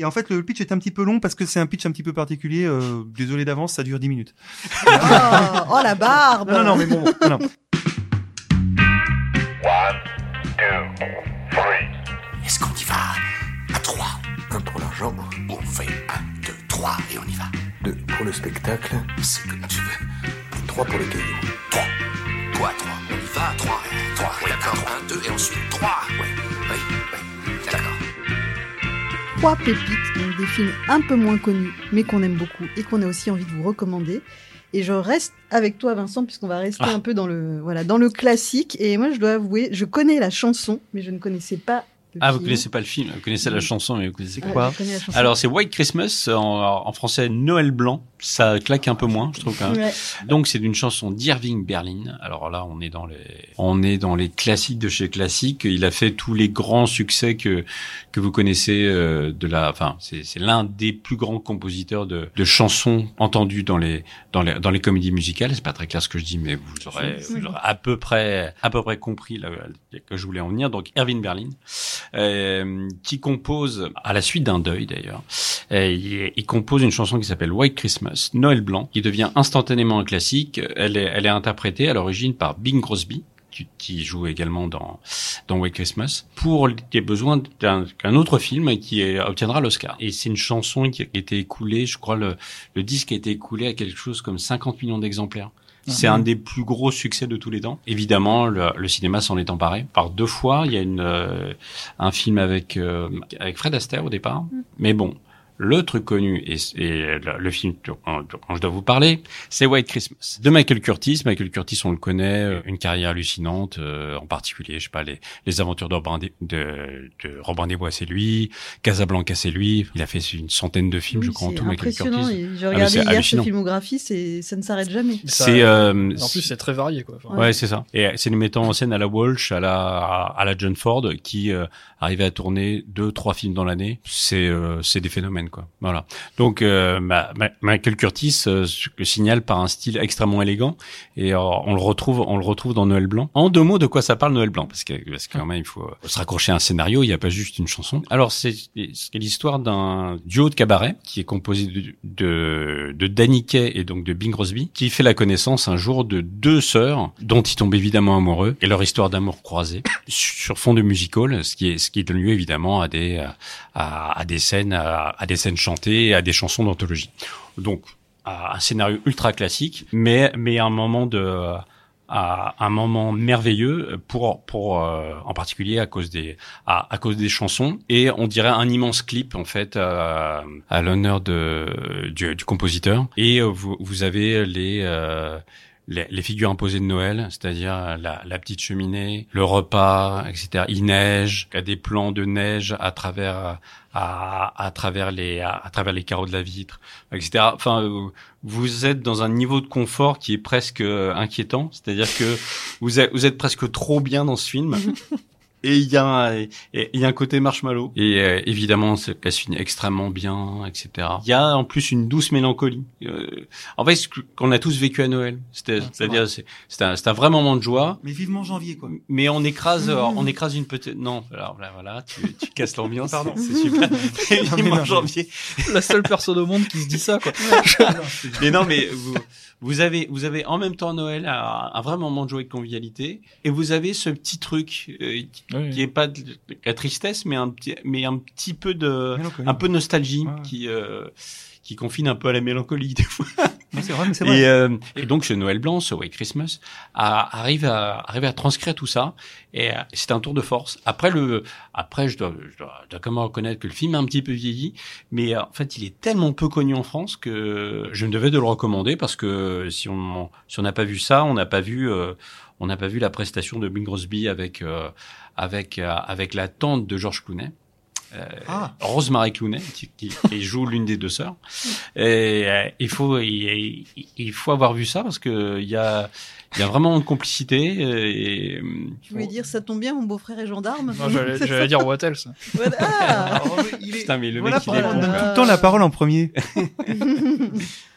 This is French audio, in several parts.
Et en fait, le pitch est un petit peu long parce que c'est un pitch un petit peu particulier. Euh, désolé d'avance, ça dure 10 minutes. Oh, oh, la barbe Non, non, mais bon, bon, non, non. Est-ce qu'on y va? À 3 Un pour l'argent, On fait 1, 2, 3 et on y va. deux pour le spectacle, C'est comme tu veux. trois pour les cailloux. 3. Quoi 3 On y va 3. 3. Oui, d'accord. 1, 2 et ensuite 3. Ouais. Oui, oui. Trois pépites, donc des films un peu moins connus, mais qu'on aime beaucoup et qu'on a aussi envie de vous recommander. Et je reste avec toi, Vincent, puisqu'on va rester Ah. un peu dans le, voilà, dans le classique. Et moi, je dois avouer, je connais la chanson, mais je ne connaissais pas Ah, vous connaissez pas le film, vous connaissez la chanson, mais vous connaissez quoi. Alors c'est White Christmas en, en français Noël blanc. Ça claque un peu moins, je trouve. Quand même. Ouais. Donc c'est d'une chanson d'Irving Berlin. Alors là, on est dans les, on est dans les classiques de chez classiques. Il a fait tous les grands succès que que vous connaissez euh, de la, enfin c'est c'est l'un des plus grands compositeurs de, de chansons entendues dans les dans les dans les comédies musicales. C'est pas très clair ce que je dis, mais vous aurez, vous aurez à peu près à peu près compris là, que je voulais en venir. Donc Irving Berlin, euh, qui compose à la suite d'un deuil d'ailleurs. Euh, il, il compose une chanson qui s'appelle White Christmas, Noël blanc, qui devient instantanément un classique. Elle est, elle est interprétée à l'origine par Bing Crosby, qui, joue également dans, dans White Christmas, pour les besoins d'un autre film qui est- obtiendra l'Oscar. Et c'est une chanson qui a été écoulée, je crois le, le disque a été écoulé à quelque chose comme 50 millions d'exemplaires. C'est un des plus gros succès de tous les temps. Évidemment, le, le cinéma s'en est emparé. Par deux fois, il y a une, euh, un film avec, euh, avec Fred Astaire au départ. Mais bon, le truc connu et, et le, le film dont, dont je dois vous parler, c'est White Christmas de Michael Curtis. Michael Curtis, on le connaît, euh, une carrière hallucinante, euh, en particulier, je sais pas, les, les aventures de Robin des, de, de Robin des Bois, c'est lui, Casablanca, c'est lui. Il a fait une centaine de films, Oui, je crois, en c'est tout, Michael impressionnant. Curtis. Et J'ai mais regardé c'est hier sa filmographie, c'est, ça ne s'arrête jamais. C'est euh, En plus, c'est très varié, quoi. Enfin, Ouais, c'est ça. Et euh, c'est le mettant en scène à la Walsh, à la à la John Ford, qui euh, arrivait à tourner deux, trois films dans l'année. C'est euh, c'est des phénomènes, Voilà. Donc euh, ma- ma- Michael Curtis euh, le signale par un style extrêmement élégant, et euh, on le retrouve, on le retrouve dans Noël blanc. En deux mots, de quoi ça parle Noël blanc? Parce que parce que quand même, il faut euh, se raccrocher à un scénario. Il n'y a pas juste une chanson. Alors c'est l'histoire d'un duo de cabaret qui est composé de de, de Danny Kaye et donc de Bing Crosby, qui fait la connaissance un jour de deux sœurs dont ils tombent évidemment amoureux et leur histoire d'amour croisée sur fond de musical, ce qui est ce qui donne lieu évidemment à des à, à des scènes à, à des scènes chantées à des chansons d'anthologie. Donc un scénario ultra classique, mais mais un moment de à un moment merveilleux pour pour euh, en particulier à cause des à, à cause des chansons et on dirait un immense clip en fait euh, à l'honneur de du, du compositeur et euh, vous vous avez les euh, les, les figures imposées de Noël, c'est-à-dire la, la petite cheminée, le repas, etc. Il neige, il y a des plans de neige à travers à, à travers les à, travers les carreaux de la vitre, etc. Enfin, vous êtes dans un niveau de confort qui est presque inquiétant, c'est-à-dire que vous êtes, vous êtes presque trop bien dans ce film. Et il y a un, et- et il y a un côté marshmallow. Et euh, évidemment, ça se finit extrêmement bien, etc. Il y a en plus une douce mélancolie. Euh, en fait, ce qu'on a tous vécu à Noël. C'est-à-dire, c'est c'est un, c'est un vrai moment de joie. Mais vivement janvier, quoi. Mais on écrase, on écrase une petite. Non, alors là, voilà, tu, tu casses l'ambiance. Pardon. C'est super. mais Vivement janvier. La seule personne au monde qui se dit ça, quoi. Mais non, mais vous, vous avez, vous avez en même temps Noël un, un vrai moment de joie et de convivialité, et vous avez ce petit truc euh, qui, Oui. qui est pas de, de la tristesse, mais un petit, mais un petit peu de, un peu de nostalgie ouais. qui, euh, qui confine un peu à la mélancolie des fois. C'est vrai, mais c'est vrai. Et, euh, et donc ce Noël blanc, ce White Christmas, arrive à arrive à transcrire tout ça. Et euh, c'est un tour de force. Après le, après je dois, je dois, je dois quand même reconnaître que le film a un petit peu vieilli, mais euh, en fait il est tellement peu connu en France que je me devais de le recommander parce que si on si on n'a pas vu ça, on n'a pas vu euh, on n'a pas vu la prestation de Bing Crosby avec euh, avec euh, avec la tante de George Clooney. Euh, Ah. Rosemary Clooney qui, qui, qui joue l'une des deux sœurs. Et euh, il faut il, il faut avoir vu ça parce que il y a il y a vraiment une complicité et Tu voulais dire, ça tombe bien, mon beau-frère est gendarme Non, j'allais, j'allais dire what else? Ah il est... Putain, mais le voilà mec, il est on donne tout le temps la parole en premier.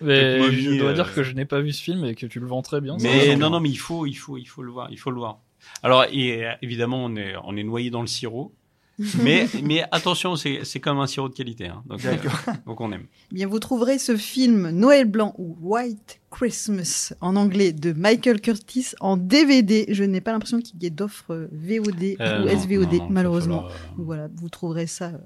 Mais je dois euh, dire que je n'ai pas vu ce film et que tu le vends très bien. ça Mais non non mais il faut il faut il faut le voir il faut le voir. Alors et, euh, évidemment on est on est noyé dans le sirop mais, mais attention, c'est c'est comme un sirop de qualité. Hein. Donc, euh, donc on aime. Eh Bien, vous trouverez ce film Noël blanc ou White Christmas en anglais de Michael Curtis en DVD. Je n'ai pas l'impression qu'il y ait d'offres VOD Euh, ou non, SVOD, non, non, malheureusement. falloir, euh, Voilà, vous trouverez ça euh,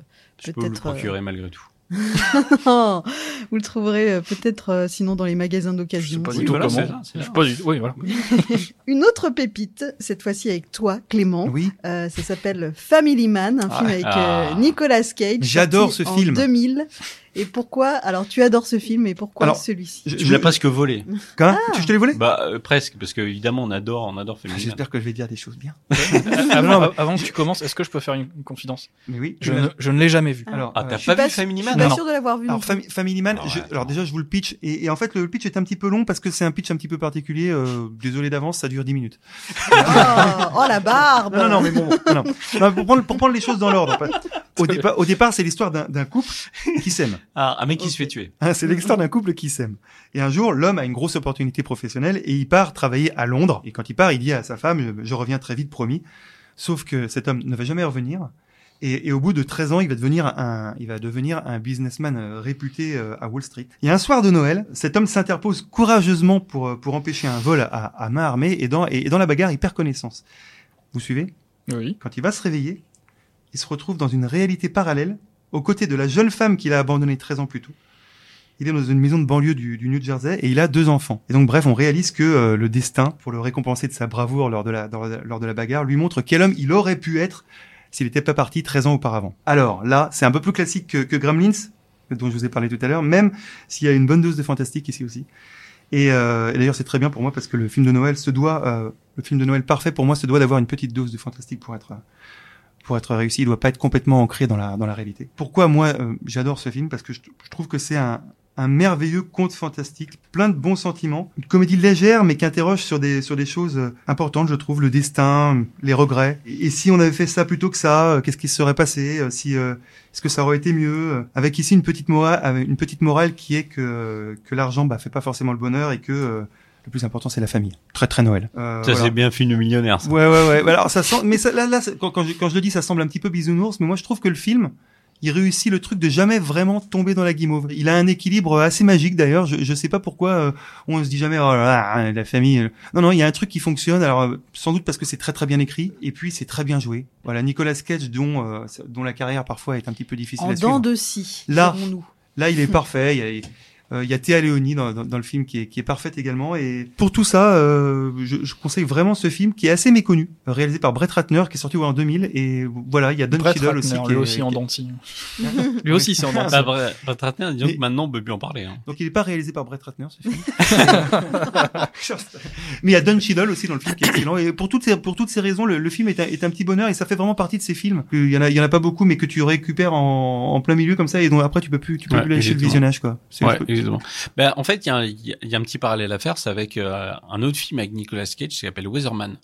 Je peux vous le peut-être. euh, procurer malgré tout. vous le trouverez euh, peut-être euh, sinon dans les magasins Je sais d'occasion. pas voilà, c'est c'est pas du. Oui, voilà. Une autre pépite, cette fois-ci avec toi, Clément. Oui. Euh, ça s'appelle Family Man, un Ah. film avec Ah. euh, Nicolas Cage. J'adore ce en film. 2000. Et pourquoi Alors, tu adores ce film, et pourquoi celui-ci Je- Tu je- me l'as presque volé. Quoi Tu- Je te l'ai volé Bah euh, presque, parce que évidemment on adore, on adore Ah, Family Man. J'espère que je vais dire des choses bien. avant, que tu commences, est-ce que je peux faire une, une confidence? Mais oui. je ne, je ne l'ai jamais vu. Alors, Ah, euh, t'as Je suis pas, vu je Family suis Man pas Non. sûr de l'avoir vu. Alors, Family Man, Ah je- ouais. alors déjà je vous le pitch et, et en fait le pitch est un petit peu long parce que c'est un pitch un petit peu particulier. euh, désolé d'avance, ça dure 10 minutes. Oh, oh, la barbe Non, non, non, mais bon, bon, non. Non, pour, prendre, pour prendre les choses dans l'ordre. Au, départ, au départ, c'est l'histoire d'un couple qui s'aime. Ah, un mec qui se fait tuer. Hein, c'est l'histoire d'un couple qui s'aime. Et un jour, l'homme a une grosse opportunité professionnelle et il part travailler à Londres. Et quand il part, il dit à sa femme, je, je reviens très vite, promis. Sauf que cet homme ne va jamais revenir. Et, et au bout de 13 ans, il va devenir un, il va devenir un businessman euh, réputé euh, à Wall Street. Et un soir de Noël, cet homme s'interpose courageusement pour, euh, pour empêcher un vol à, à main armée et dans, et, et dans la bagarre, il perd connaissance. Vous suivez? Oui. Quand il va se réveiller, il se retrouve dans une réalité parallèle, aux côtés de la jeune femme qu'il a abandonnée 13 ans plus tôt. Il est dans une maison de banlieue du, New Jersey et il a deux enfants. Et donc bref, on réalise que euh, le destin, pour le récompenser de sa bravoure lors de, la, lors de- la bagarre, lui montre quel homme il aurait pu être s'il n'était pas parti 13 ans auparavant. Alors là, c'est un peu plus classique que, que Gremlins, dont je vous ai parlé tout à l'heure, même s'il y a une bonne dose de fantastique ici aussi. Et, euh, d'ailleurs, c'est très bien pour moi parce que le film de Noël se doit, euh, le film de Noël parfait pour moi se doit d'avoir une petite dose de fantastique pour être pour être réussi. Il doit pas être complètement ancré dans la dans la réalité. Pourquoi moi euh, j'adore ce film? Parce que je, trouve que c'est un un merveilleux conte fantastique, plein de bons sentiments, une comédie légère mais qui interroge sur des sur des choses euh, importantes, je trouve, le destin, les regrets. Et, si on avait fait ça plutôt que ça, euh, qu'est-ce qui se serait passé Si euh, est-ce que ça aurait été mieux Avec ici une petite morale, une petite morale qui est que que l'argent bah fait pas forcément le bonheur et que euh, le plus important c'est la famille. Très très Noël. Euh, Ça voilà. c'est bien film de millionnaire. Ça. Ouais, ouais, ouais. Alors, ça sent, mais ça, là, là, quand, quand, je, quand je le dis, ça semble un petit peu bisounours, mais moi, je trouve que le film, il réussit le truc de jamais vraiment tomber dans la guimauve. Il a un équilibre assez magique, d'ailleurs. Je, je sais pas pourquoi euh, on se dit jamais, oh là là, la famille. euh. Non, non, il y a un truc qui fonctionne. Alors, euh, sans doute parce que c'est très, très bien écrit, et puis c'est très bien joué. Voilà, Nicolas Cage, dont, euh, dont la carrière parfois est un petit peu difficile En à dents de scie, Là. Là, il est parfait. Il y a, euh, il y a Théa Léonie dans, dans, dans le film qui est, qui est parfaite également. Et pour tout ça, euh, je, je conseille vraiment ce film qui est assez méconnu, réalisé par Brett Ratner, qui est sorti en 2000. Et voilà, il y a Don Brett Cheadle Ratner, aussi. Qui lui est, aussi en qui est- denti. lui aussi c'est en denti. Bah, Brett Brett Ratner, disons que maintenant on peut plus en parler. Hein. Donc il n'est pas réalisé par Brett Ratner, ce film. Mais il y a Don Cheadle aussi dans le film qui est excellent. Et pour toutes ces, pour toutes ces raisons, le, le film est un, est un petit bonheur et ça fait vraiment partie de ces films. Il y en a, il y en a pas beaucoup, mais que tu récupères en, en plein milieu comme ça et dont après tu peux plus, tu peux Ouais, plus lâcher le visionnage, quoi. Exactement. Ben, en fait, il y, a un- il y a- il y a un petit parallèle à faire, c'est avec euh, un autre film avec Nicolas Cage qui s'appelle Weatherman.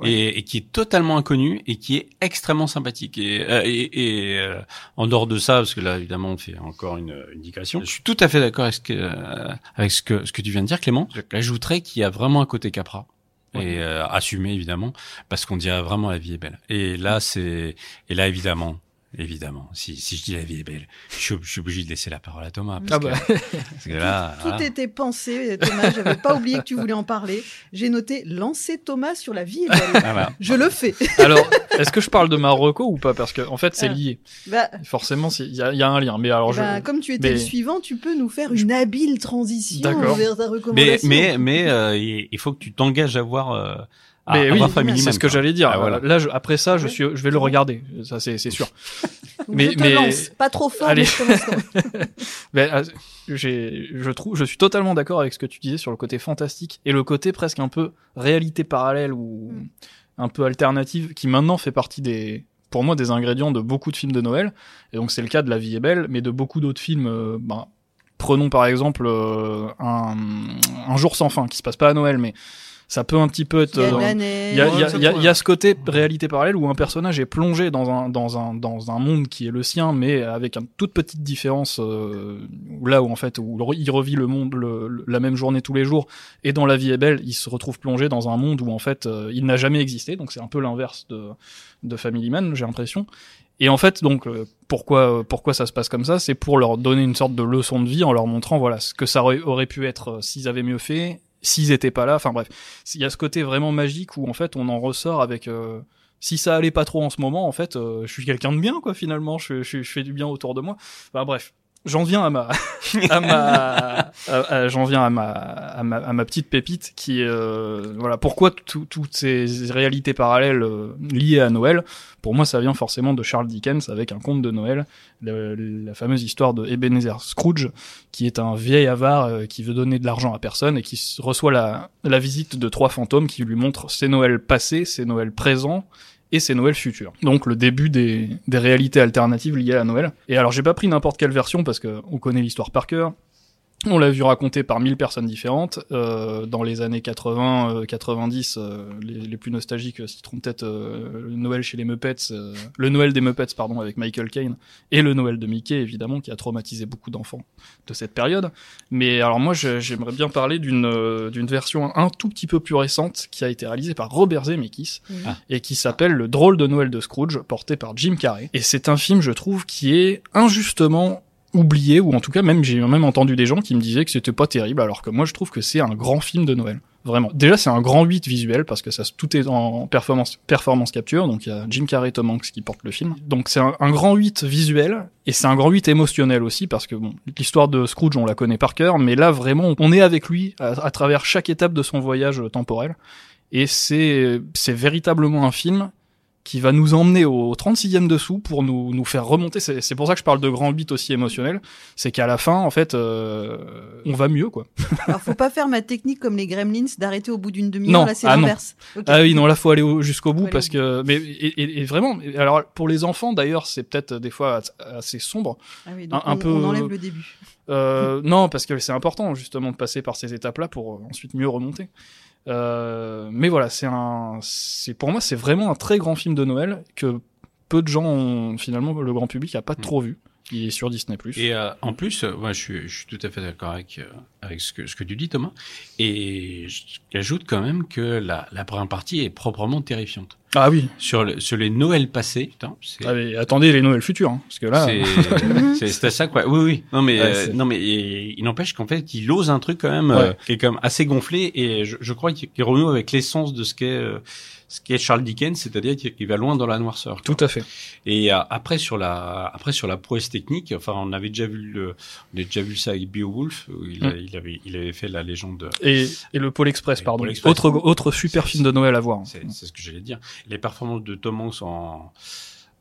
Ouais. Et, et qui est totalement inconnu et qui est extrêmement sympathique. Et, euh, et, et, euh, en dehors de ça, parce que là évidemment on fait encore une, une digression, je suis tout à fait d'accord avec ce que euh, avec ce que ce que tu viens de dire, Clément. J'ajouterais qu'il y a vraiment un côté Capra. Ouais. Et euh, assumé évidemment, parce qu'on dirait vraiment la vie est belle. Et là c'est et là évidemment, évidemment, si si je dis la vie est belle, je suis, je suis obligé de laisser la parole à Thomas. Parce Ah que, bah. parce que là, Tout voilà. était pensé, Thomas. J'avais pas oublié que tu voulais en parler. J'ai noté lancer Thomas sur la vie. est belle. Voilà. Je le fais. Alors, est-ce que je parle de Marocco ou pas? Parce que en fait, c'est Ah. lié. Bah, Forcément, il y a, il y a un lien. Mais alors, je... ben, comme tu étais mais- le suivant, tu peux nous faire une habile transition vers ta Mais recommandation. mais mais euh, il il faut que tu t'engages à voir euh, à, Mais à oui, c'est ce que j'allais dire. Ah, voilà. Là, je- après ça, je suis, je vais le regarder. Ça, c'est c'est sûr. Mais- je te mais- lance. Pas trop fort, Allez. mais je. Mais, euh, j'ai, je trouve, je suis totalement d'accord avec ce que tu disais sur le côté fantastique et le côté presque un peu réalité parallèle ou Mm. un peu alternative qui maintenant fait partie des, pour moi, des ingrédients de beaucoup de films de Noël. Et donc c'est le cas de La Vie est belle, mais de beaucoup d'autres films. euh, ben, prenons par exemple euh, un, un jour sans fin qui se passe pas à Noël, mais ça peut un petit peu être. Il y a il y il y il y ce côté réalité parallèle où un personnage est plongé dans un, dans un, dans un monde qui est le sien, mais avec une toute petite différence, euh, là où en fait, où il revit le monde, le- le- la même journée tous les jours, et dans La vie est belle, il se retrouve plongé dans un monde où en fait, euh, il n'a jamais existé, donc c'est un peu l'inverse de, de Family Man, j'ai l'impression. Et en fait, donc, euh, pourquoi, pourquoi ça se passe comme ça? C'est pour leur donner une sorte de leçon de vie en leur montrant, voilà, ce que ça aurait, aurait pu être euh, s'ils avaient mieux fait, s'ils étaient pas là. Enfin bref, il y a ce côté vraiment magique où en fait on en ressort avec. euh, si ça allait pas trop en ce moment, en fait, euh, je suis quelqu'un de bien, quoi. Finalement, je, je, je fais du bien autour de moi. Enfin bref, j'en viens à ma, à ma, à- viens à ma, à ma, à ma petite pépite qui, euh, voilà, pourquoi tout- toutes ces réalités parallèles euh, liées à Noël? Pour moi, ça vient forcément de Charles Dickens avec un conte de Noël, le- la fameuse histoire de Ebenezer Scrooge, qui est un vieil avare euh, qui veut donner de l'argent à personne et qui reçoit la, la visite de trois fantômes qui lui montrent ses Noëls passés, ses Noëls présents et ses Noëls futurs. Donc le début des, réalités alternatives liées à Noël. Et alors j'ai pas pris n'importe quelle version parce que on connaît l'histoire par cœur. On l'a vu raconter par mille personnes différentes. Euh, dans les années 80, euh, 90, euh, les, les plus nostalgiques euh, citeront peut-être euh, le Noël chez les Muppets, euh, le Noël des Muppets pardon avec Michael Caine et le Noël de Mickey évidemment qui a traumatisé beaucoup d'enfants de cette période. Mais alors moi j'aimerais bien parler d'une euh, d'une version un tout petit peu plus récente qui a été réalisée par Robert Zemeckis Mhm. et qui s'appelle Le drôle de Noël de Scrooge, porté par Jim Carrey. Et c'est un film, je trouve, qui est injustement oublié, ou en tout cas même j'ai même entendu des gens qui me disaient que c'était pas terrible, alors que moi je trouve que c'est un grand film de Noël. Vraiment. Déjà, c'est un grand 8 visuel parce que ça, tout est en performance, performance capture. Donc, il y a Jim Carrey Tom Hanks qui portent le film. Donc, c'est un, grand 8 visuel et c'est un grand 8 émotionnel aussi parce que bon, l'histoire de Scrooge, on la connaît par cœur, mais là, vraiment, on est avec lui à, à travers chaque étape de son voyage temporel. Et c'est, c'est véritablement un film qui va nous emmener au 36e dessous pour nous, nous faire remonter. C'est, c'est pour ça que je parle de grand 8 aussi émotionnel. C'est qu'à la fin, en fait, euh, on va mieux, quoi. Alors, faut pas faire ma technique comme les Gremlins d'arrêter au bout d'une demi-heure. Non, Là, c'est ah l'inverse. Ah oui, non, là, faut aller au- jusqu'au bout parce que, mais, et, et- et vraiment, alors, pour les enfants, d'ailleurs, c'est peut-être des fois as- assez sombre. Ah oui, donc un- un on, peu- on enlève le début. Euh, non, parce que c'est important, justement, de passer par ces étapes-là pour euh, ensuite mieux remonter. Euh, mais voilà, c'est un, c'est, pour moi, c'est vraiment un très grand film de Noël que peu de gens ont, finalement, le grand public a pas trop vu. Il est sur Disney+. Et euh, en plus, euh, moi, je suis, je suis tout à fait d'accord avec euh, avec ce que ce que tu dis, Thomas. Et j'ajoute quand même que la la première partie est proprement terrifiante. Ah oui. Sur le, sur les Noëls passés, putain, Ah, mais attendez les Noëls futurs, hein, parce que là. c'est c'est c'était ça quoi. Oui oui. Non mais Ouais, euh, non mais et- il n'empêche qu'en fait il ose un truc quand même euh, Ouais. qui est quand même assez gonflé et je, je crois qu'il qu'il renoue avec l'essence de ce qu'est euh, ce qu'est Charles Dickens, c'est-à-dire qu'il va loin dans la noirceur. quoi. Tout à fait. Et euh, après sur la après sur la prouesse technique, enfin on avait déjà vu le on a déjà vu ça avec Beowulf, où il, a- Mm. il avait il avait fait la légende. de- Et, et le Pôle Express, pardon. Pôle Express. Autre, autre super film de Noël à voir. hein. C'est ce que j'allais dire. Les performances de Tom Hanks en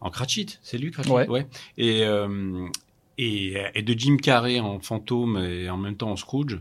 en Cratchit, c'est lui Cratchit, Ouais. Et euh, et et de Jim Carrey en fantôme et en même temps en Scrooge.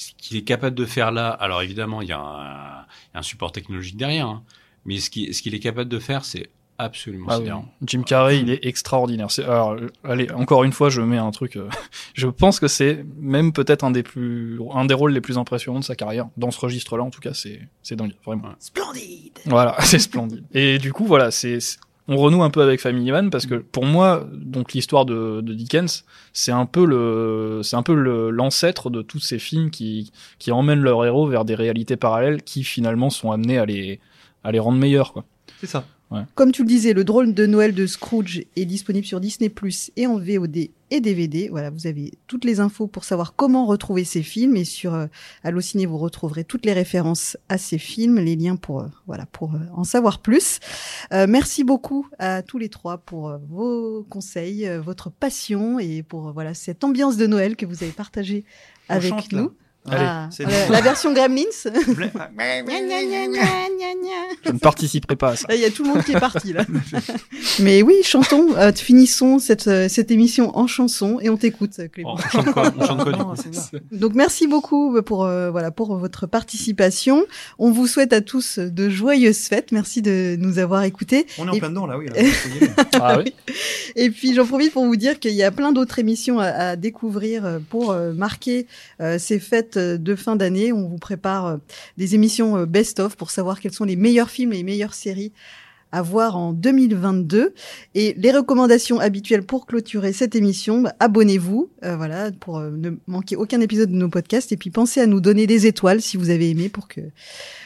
Ce qu'il est capable de faire là, alors évidemment il y a un, il y a un support technologique derrière, hein, mais ce qui ce qu'il est capable de faire, c'est absolument Ah oui. Jim Carrey, il est extraordinaire. C'est- Alors, allez, encore une fois, je mets un truc. euh, je pense que c'est même peut-être un des plus, un des rôles les plus impressionnants de sa carrière. Dans ce registre-là, en tout cas, c'est, c'est dingue, vraiment. Splendide. Voilà, c'est splendide. Et du coup, voilà, c'est, c'est- on renoue un peu avec Family Man parce que pour moi, donc l'histoire de, de Dickens, c'est un peu le, c'est un peu l'ancêtre de tous ces films qui, qui emmènent leurs héros vers des réalités parallèles qui finalement sont amenés à les, à les rendre meilleurs, quoi. C'est ça. Comme tu le disais, le drôle de Noël de Scrooge est disponible sur Disney Plus et en VOD et DVD. Voilà, vous avez toutes les infos pour savoir comment retrouver ces films et sur euh, Allociné vous retrouverez toutes les références à ces films, les liens pour euh, voilà pour euh, en savoir plus. Merci beaucoup à tous les trois pour vos conseils, votre passion et pour voilà cette ambiance de Noël que vous avez partagée avec chante, là. Allez, Ah, c'est la, version Gremlins. Je ne participerai pas à ça. Il y a tout le monde qui est parti là. Mais oui, chantons, euh, finissons cette, euh, cette émission en chanson et on t'écoute, Oh, Clément. on chante quoi, on chante quoi du Non, coup c'est ça. Donc merci beaucoup pour euh, voilà pour votre participation. On vous souhaite à tous de joyeuses fêtes. Merci de nous avoir écoutés. On est en Et- plein dedans là, oui. là. Ah oui. Et puis j'en profite pour vous dire qu'il y a plein d'autres émissions à, à découvrir pour euh, marquer euh, ces fêtes euh, de fin d'année. On vous prépare euh, des émissions euh, best-of pour savoir quels sont les meilleurs films et les meilleures séries à voir en 2022. Et les recommandations habituelles pour clôturer cette émission, bah, abonnez-vous, euh, voilà, pour euh, ne manquer aucun épisode de nos podcasts. Et puis pensez à nous donner des étoiles si vous avez aimé pour que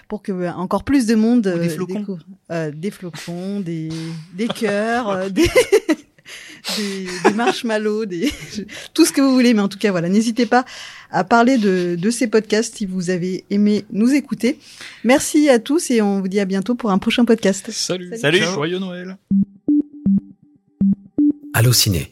pour que encore plus de monde des flocons. découvre. Euh, des flocons, des des cœurs, des des, des marshmallows, des tout ce que vous voulez. Mais en tout cas, voilà, n'hésitez pas à parler de, de ces podcasts si vous avez aimé nous écouter. Merci à tous et on vous dit à bientôt pour un prochain podcast. Salut. Salut. Joyeux Noël. Allociné,